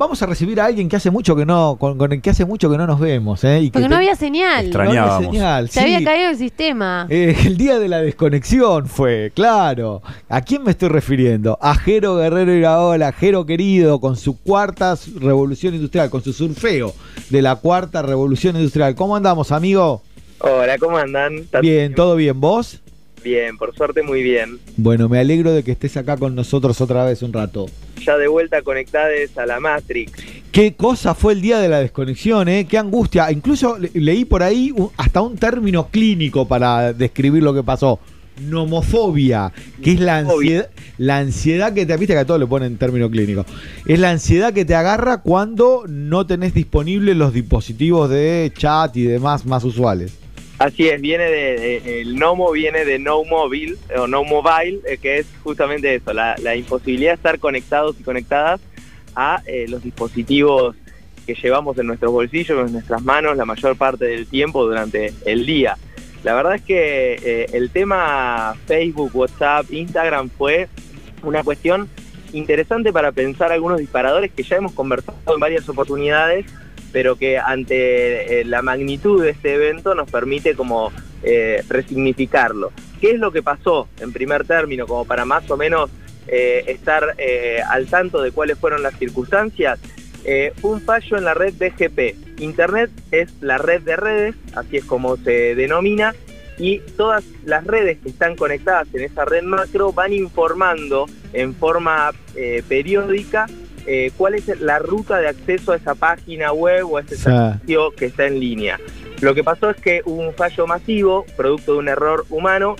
vamos a recibir a alguien que hace mucho que no, con, el que hace mucho que no nos vemos, ¿eh? Y Porque no había señal. No había señal. Se había caído el sistema. Eh, el día de la desconexión fue, claro. ¿A quién me estoy refiriendo? A Jero Guerrero Iraola, Jero querido, con su cuarta revolución industrial, con su surfeo de la cuarta revolución industrial. ¿Cómo andamos, amigo? Hola, ¿cómo andan? Bien, ¿todo bien? ¿Vos? Bien, por suerte muy bien. Bueno, me alegro de que estés acá con nosotros otra vez un rato. Ya de vuelta conectadas a la Matrix. Qué cosa fue el día de la desconexión, ¿eh? Qué angustia. Incluso leí por ahí hasta un término clínico para describir lo que pasó. Nomofobia, que es la ansiedad, la ansiedad que te viste que a todos le ponen término clínico. Es la ansiedad que te agarra cuando no tenés disponibles los dispositivos de chat y demás más usuales. Así es, viene de, el NOMO viene de No Mobile o No Mobile, eh, que es justamente eso, la, imposibilidad de estar conectados y conectadas a eh, los dispositivos que llevamos en nuestros bolsillos, en nuestras manos la mayor parte del tiempo durante el día. La verdad es que eh, el tema Facebook, WhatsApp, Instagram fue una cuestión interesante para pensar algunos disparadores que ya hemos conversado en varias oportunidades pero que ante eh, la magnitud de este evento nos permite como eh, resignificarlo. ¿Qué es lo que pasó en primer término, como para más o menos eh, estar al tanto de cuáles fueron las circunstancias? un fallo en la red BGP. Internet es la red de redes, así es como se denomina, y todas las redes que están conectadas en esa red macro van informando en forma periódica eh, cuál es la ruta de acceso a esa página web o a ese servicio que está en línea. Lo que pasó es que hubo un fallo masivo, producto de un error humano,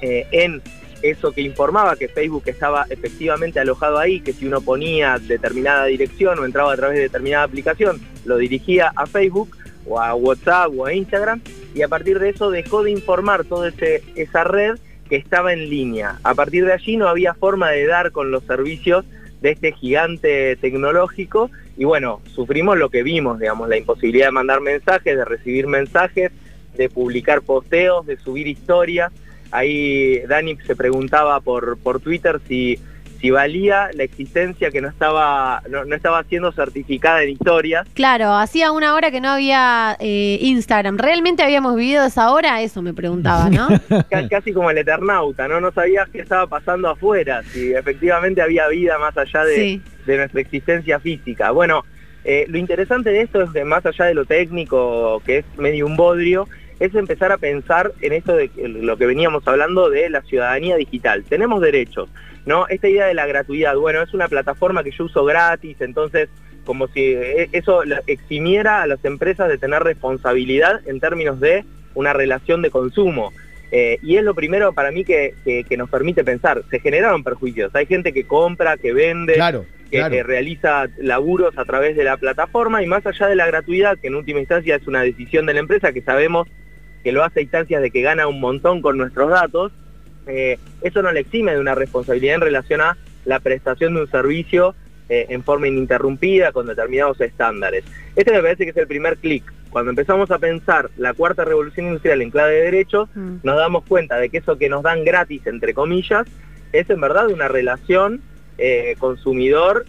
eh, en eso que informaba que Facebook estaba efectivamente alojado ahí, que si uno ponía determinada dirección o entraba a través de determinada aplicación, lo dirigía a Facebook o a WhatsApp o a Instagram, y a partir de eso dejó de informar toda esa red que estaba en línea. A partir de allí no había forma de dar con los servicios de este gigante tecnológico y bueno, sufrimos lo que vimos, digamos, la imposibilidad de mandar mensajes, de recibir mensajes, de publicar posteos, de subir historias. Ahí Dani se preguntaba por, por Twitter si si valía la existencia que no estaba no, estaba siendo certificada en historias. Claro, hacía una hora que no había eh, Instagram. ¿Realmente habíamos vivido esa hora? Eso me preguntaba, ¿no? Casi como el Eternauta, ¿no? No sabías qué estaba pasando afuera, si efectivamente había vida más allá de, nuestra existencia física. Bueno, eh, lo interesante de esto es que más allá de lo técnico, que es medio un bodrio, es empezar a pensar en esto de lo que veníamos hablando de la ciudadanía digital. Tenemos derechos, ¿no? Esta idea de la gratuidad, bueno, es una plataforma que yo uso gratis, entonces como si e, eso eximiera a las empresas de tener responsabilidad en términos de una relación de consumo. Eh, y es lo primero para mí que, nos permite pensar. Se generaron perjuicios. Hay gente que compra, que vende, que, realiza laburos a través de la plataforma y más allá de la gratuidad, que en última instancia es una decisión de la empresa que sabemos que lo hace a instancias de que gana un montón con nuestros datos, eh, eso no le exime de una responsabilidad en relación a la prestación de un servicio eh, en forma ininterrumpida con determinados estándares. Este me parece que es el primer clic. Cuando empezamos a pensar la cuarta revolución industrial en clave de derechos, mm. nos damos cuenta de que eso que nos dan gratis, entre comillas, es en verdad una relación eh, consumidor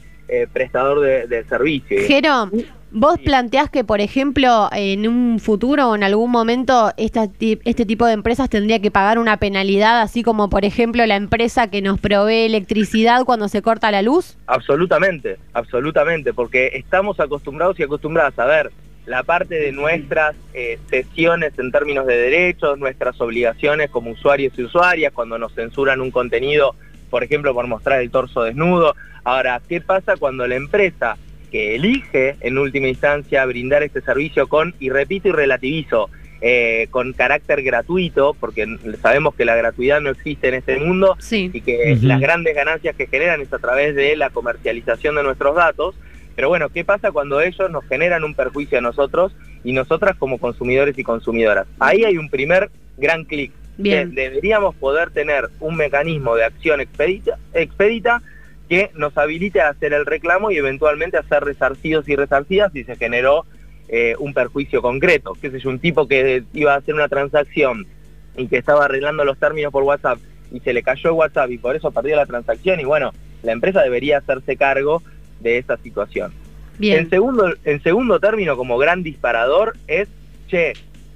prestador de, servicio. Jero, ¿Vos planteás que, por ejemplo, en un futuro o en algún momento este tipo de empresas tendría que pagar una penalidad, así como, por ejemplo, la empresa que nos provee electricidad cuando se corta la luz? Absolutamente, absolutamente, porque estamos acostumbrados y acostumbradas a ver la parte de nuestras eh, sesiones en términos de derechos, nuestras obligaciones como usuarios y usuarias, cuando nos censuran un contenido, por ejemplo, por mostrar el torso desnudo. Ahora, ¿qué pasa cuando la empresa que elige en última instancia brindar este servicio con, y repito y relativizo, eh, con carácter gratuito, porque sabemos que la gratuidad no existe en este mundo y que las grandes ganancias que generan es a través de la comercialización de nuestros datos. Pero bueno, ¿qué pasa cuando ellos nos generan un perjuicio a nosotros y nosotras como consumidores y consumidoras? Ahí hay un primer gran clic. Deberíamos poder tener un mecanismo de acción expedita, expedita que nos habilite a hacer el reclamo y eventualmente a ser resarcidos y resarcidas si se generó eh, un perjuicio concreto. Que sé un tipo que iba a hacer una transacción y que estaba arreglando los términos por WhatsApp y se le cayó WhatsApp y por eso perdió la transacción y bueno, la empresa debería hacerse cargo de esa situación. En segundo, en segundo término, como gran disparador, es, che,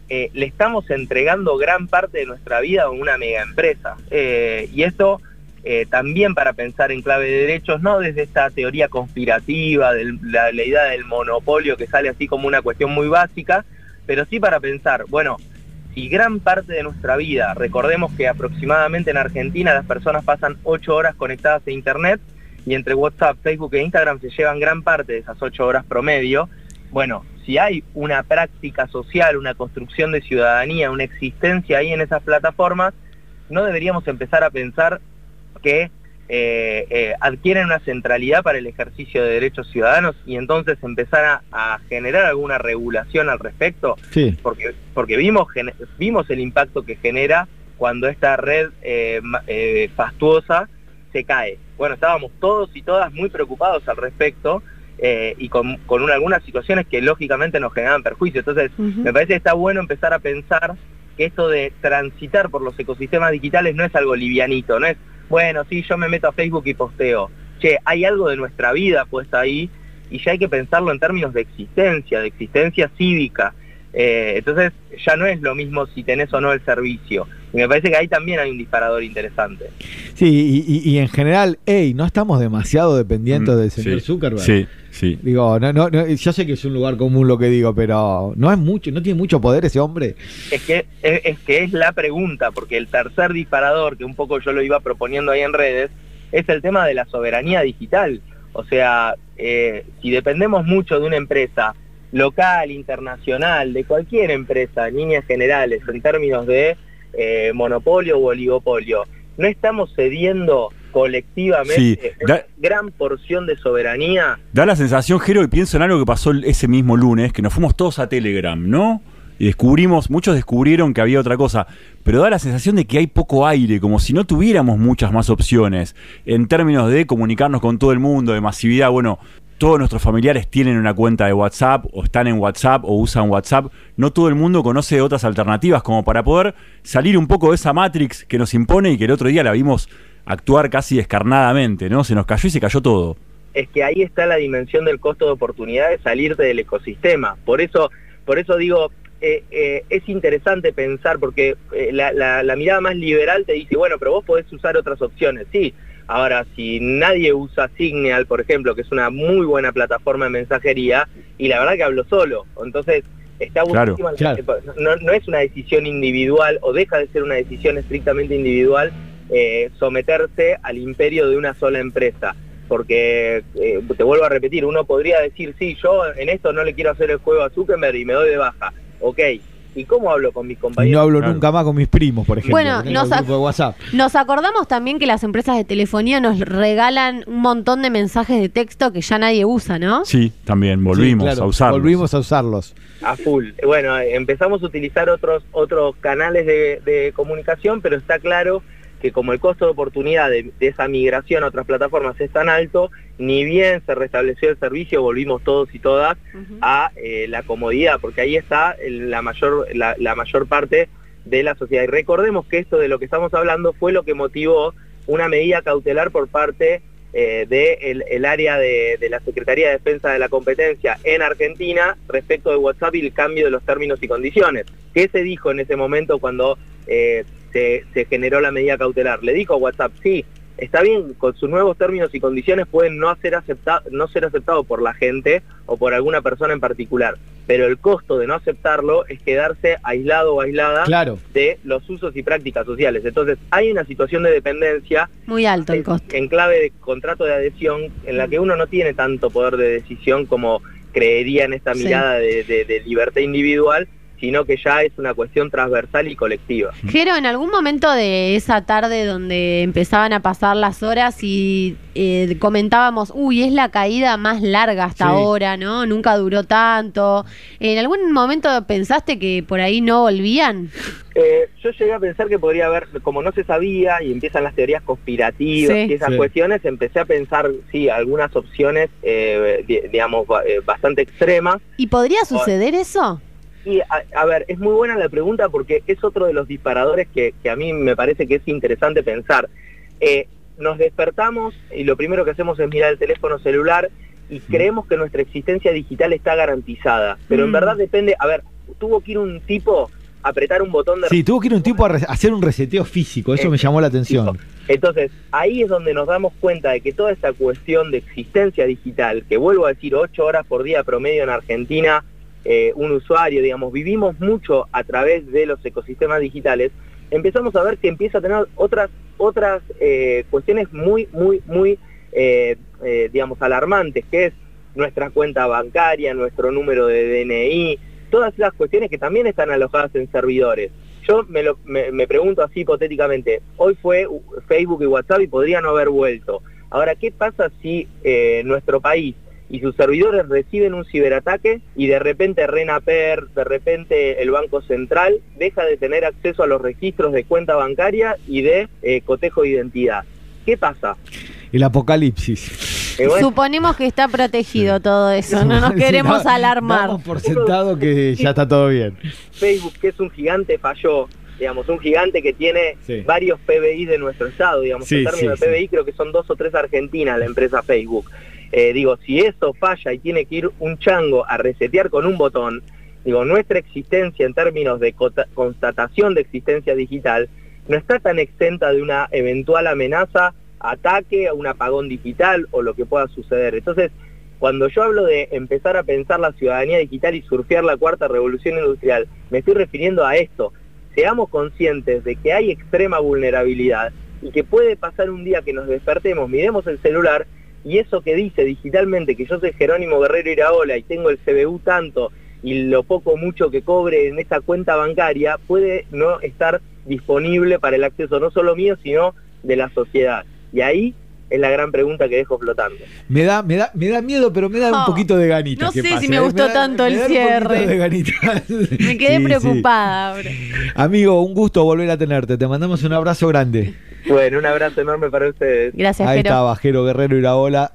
eh, le estamos entregando gran parte de nuestra vida a una mega empresa. Eh, y esto eh, también para pensar en clave de derechos, no desde esta teoría conspirativa, de la, la idea del monopolio que sale así como una cuestión muy básica, pero sí para pensar, bueno, si gran parte de nuestra vida, recordemos que aproximadamente en Argentina las personas pasan 8 horas conectadas a Internet y entre WhatsApp, Facebook e Instagram se llevan gran parte de esas 8 horas promedio, bueno, si hay una práctica social, una construcción de ciudadanía, una existencia ahí en esas plataformas, no deberíamos empezar a pensar que eh, eh, adquieren una centralidad para el ejercicio de derechos ciudadanos y entonces empezar a, generar alguna regulación al respecto, sí. porque, porque vimos, vimos el impacto que genera cuando esta red eh, eh, fastuosa se cae. Bueno, estábamos todos y todas muy preocupados al respecto y con, con algunas situaciones que lógicamente nos generaban perjuicio. Entonces, me parece que está bueno empezar a pensar que esto de transitar por los ecosistemas digitales no es algo livianito, no es bueno, sí, yo me meto a Facebook y posteo. Che, hay algo de nuestra vida puesta ahí y ya hay que pensarlo en términos de existencia, de existencia cívica. Eh, entonces ya no es lo mismo si tenés o no el servicio. Y me parece que ahí también hay un disparador interesante. Sí, y, en general, hey, no estamos demasiado dependientes mm, del señor Zuckerberg. Sí, sí. Digo, no, no, yo sé que es un lugar común lo que digo, pero no es mucho, no tiene mucho poder ese hombre. Es que es, que es la pregunta, porque el tercer disparador, que un poco yo lo iba proponiendo ahí en redes, es el tema de la soberanía digital. O sea, eh, si dependemos mucho de una empresa local, internacional, de cualquier empresa, en líneas generales, en términos de eh, monopolio o oligopolio, no estamos cediendo colectivamente una gran porción de soberanía. Da la sensación, Jero, y pienso en algo que pasó ese mismo lunes, que nos fuimos todos a Telegram, ¿no? Y descubrimos, muchos descubrieron que había otra cosa, pero da la sensación de que hay poco aire, como si no tuviéramos muchas más opciones en términos de comunicarnos con todo el mundo, de masividad. Bueno, todos nuestros familiares tienen una cuenta de WhatsApp o están en WhatsApp o usan WhatsApp. No todo el mundo conoce otras alternativas como para poder salir un poco de esa Matrix que nos impone y que el otro día la vimos actuar casi descarnadamente, ¿no? Se nos cayó y se cayó todo. Es que ahí está la dimensión del costo de oportunidad de salirte del ecosistema. Por eso, por eso digo, eh, eh, es interesante pensar, porque eh, la, la mirada más liberal te dice, bueno, pero vos podés usar otras opciones. Sí, Ahora, si nadie usa Signal, por ejemplo, que es una muy buena plataforma de mensajería, y la verdad que hablo solo, entonces está buenísima. No, es una decisión individual o deja de ser una decisión estrictamente individual eh, someterse al imperio de una sola empresa. Porque, eh, te vuelvo a repetir, uno podría decir, sí, yo en esto no le quiero hacer el juego a Zuckerberg y me doy de baja. Ok, ¿Y cómo hablo con mis compañeros? No hablo nunca más con mis primos, por ejemplo. Bueno, nos, WhatsApp. nos acordamos también que las empresas de telefonía nos regalan un montón de mensajes de texto que ya nadie usa, ¿no? Sí, también volvimos a usarlos. Volvimos a usarlos. A full. Bueno, empezamos a utilizar otros, otros canales de comunicación, pero está claro que como el costo de oportunidad de, esa migración a otras plataformas es tan alto, ni bien se restableció el servicio, volvimos todos y todas a eh, la comodidad, porque ahí está la mayor, la, mayor parte de la sociedad. Y recordemos que esto de lo que estamos hablando fue lo que motivó una medida cautelar por parte eh, del el área de, la Secretaría de Defensa de la Competencia en Argentina respecto de WhatsApp y el cambio de los términos y condiciones. ¿Qué se dijo en ese momento cuando eh, se, generó la medida cautelar. Le dijo a WhatsApp, sí, está bien, con sus nuevos términos y condiciones pueden no ser, aceptados no ser aceptado por la gente o por alguna persona en particular, pero el costo de no aceptarlo es quedarse aislado o aislada de los usos y prácticas sociales. Entonces hay una situación de dependencia muy alto el costo. En clave de contrato de adhesión en la que uno no tiene tanto poder de decisión como creería en esta mirada de libertad individual, sino que ya es una cuestión transversal y colectiva. Jero, en algún momento de esa tarde donde empezaban a pasar las horas y eh, comentábamos, uy, es la caída más larga hasta ahora, ¿no? Nunca duró tanto. ¿En algún momento pensaste que por ahí no volvían? Eh, yo llegué a pensar que podría haber, como no se sabía y empiezan las teorías conspirativas y esas cuestiones, empecé a pensar, sí, algunas opciones, eh, digamos, bastante extremas. ¿Y podría suceder eso? Y a, ver, es muy buena la pregunta porque es otro de los disparadores que, a mí me parece que es interesante pensar. Eh, nos despertamos y lo primero que hacemos es mirar el teléfono celular y creemos que nuestra existencia digital está garantizada. Pero en Mm. verdad depende, a ver, tuvo que ir un tipo a apretar un botón de Sí, tuvo que ir un tipo a hacer un reseteo físico, eso me llamó la atención. Entonces, ahí es donde nos damos cuenta de que toda esta cuestión de existencia digital, que vuelvo a decir, ocho horas por día promedio en Argentina, eh, un usuario, digamos, vivimos mucho a través de los ecosistemas digitales, empezamos a ver que empieza a tener otras, otras eh, cuestiones muy, muy, muy, eh, digamos, alarmantes, que es nuestra cuenta bancaria, nuestro número de DNI, todas esas cuestiones que también están alojadas en servidores. Yo me, me, me pregunto así hipotéticamente, hoy fue Facebook y WhatsApp y podría no haber vuelto. Ahora, ¿qué pasa si nuestro país y sus servidores reciben un ciberataque y de repente Renaper, de repente el Banco Central deja de tener acceso a los registros de cuenta bancaria y de eh, cotejo de identidad? ¿Qué pasa? El apocalipsis. Eh, bueno, Suponemos que está protegido todo eso, no nos Sí, queremos alarmar. Damos por sentado que ya está todo bien. Facebook, que es un gigante, falló. Digamos, un gigante que tiene Sí. varios PBI de nuestro estado, digamos, Sí, en términos sí, de PBI creo que son dos o tres argentinas la empresa Facebook. Eh, digo, si eso falla y tiene que ir un chango a resetear con un botón, digo, nuestra existencia en términos de constatación de existencia digital no está tan exenta de una eventual amenaza, ataque, a un apagón digital o lo que pueda suceder. Entonces, cuando yo hablo de empezar a pensar la ciudadanía digital y surfear la cuarta revolución industrial, me estoy refiriendo a esto. Seamos conscientes de que hay extrema vulnerabilidad y que puede pasar un día que nos despertemos, miremos el celular y eso que dice digitalmente que yo soy Jerónimo Guerrero Iraola y tengo el CBU tanto y lo poco mucho que cobre en esa cuenta bancaria puede no estar disponible para el acceso no solo mío, sino de la sociedad. Y ahí es la gran pregunta que dejo flotando. Me da, me da, me da miedo, pero me da un Oh, poquito de ganitas. no sé pase, si me ¿eh? gustó da- tanto el da un poquito cierre. Me quedé Sí, preocupada. Amigo, un gusto volver a tenerte. Te mandamos un abrazo grande. Bueno, un abrazo enorme para ustedes. Gracias, Ahí Jero. está, Bajero Guerrero Iraola.